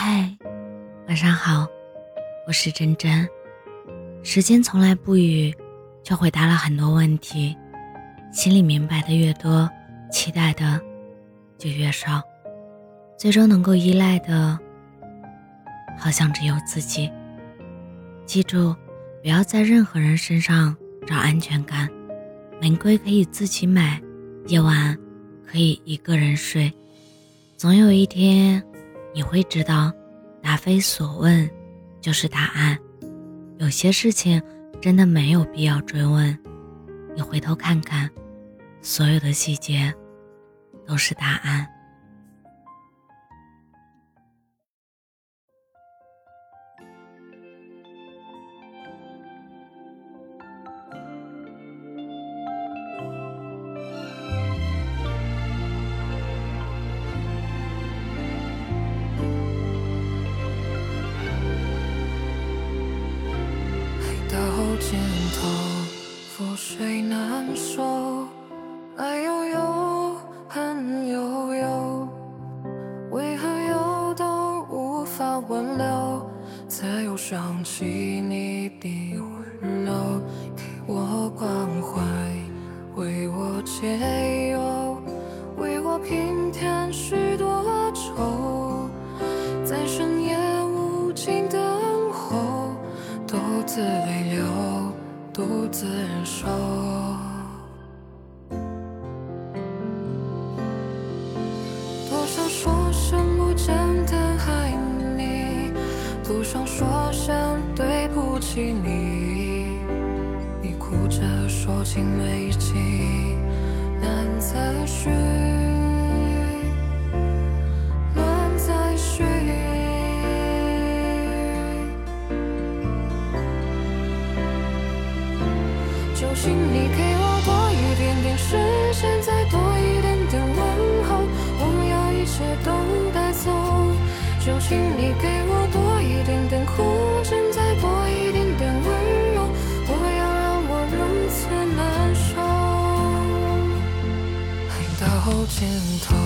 嗨，晚上好，我是真真。时间从来不语，却回答了很多问题。心里明白的越多，期待的就越少，最终能够依赖的，好像只有自己。记住，不要在任何人身上找安全感。玫瑰可以自己买，夜晚可以一个人睡。总有一天，你会知道，答非所问就是答案。有些事情真的没有必要追问，你回头看看，所有的细节都是答案。水难收，爱悠悠，恨悠悠，为何又都无法挽留？才又想起真的爱你，多想说声对不起你。你哭着说情未尽，难再续。就请你给我多一点点时间，就请你给我多一点点哭声，再多一点点温柔，不要让我如此难受。爱到尽头，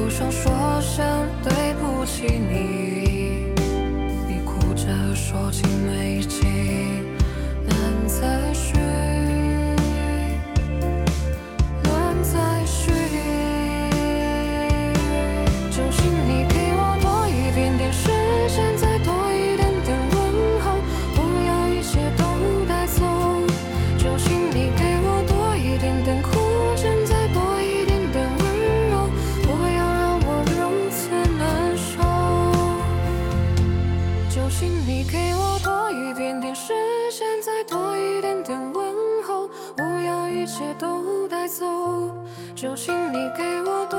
不想说声对不起你，你哭着说情没尽。你给我多一点点时间，再多一点点问候，我要一切都带走。就请你给我多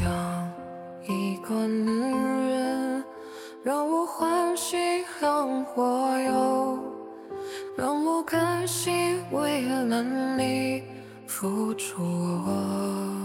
样一个女人让我欢喜，让我忧，让我甘心为了你付出我。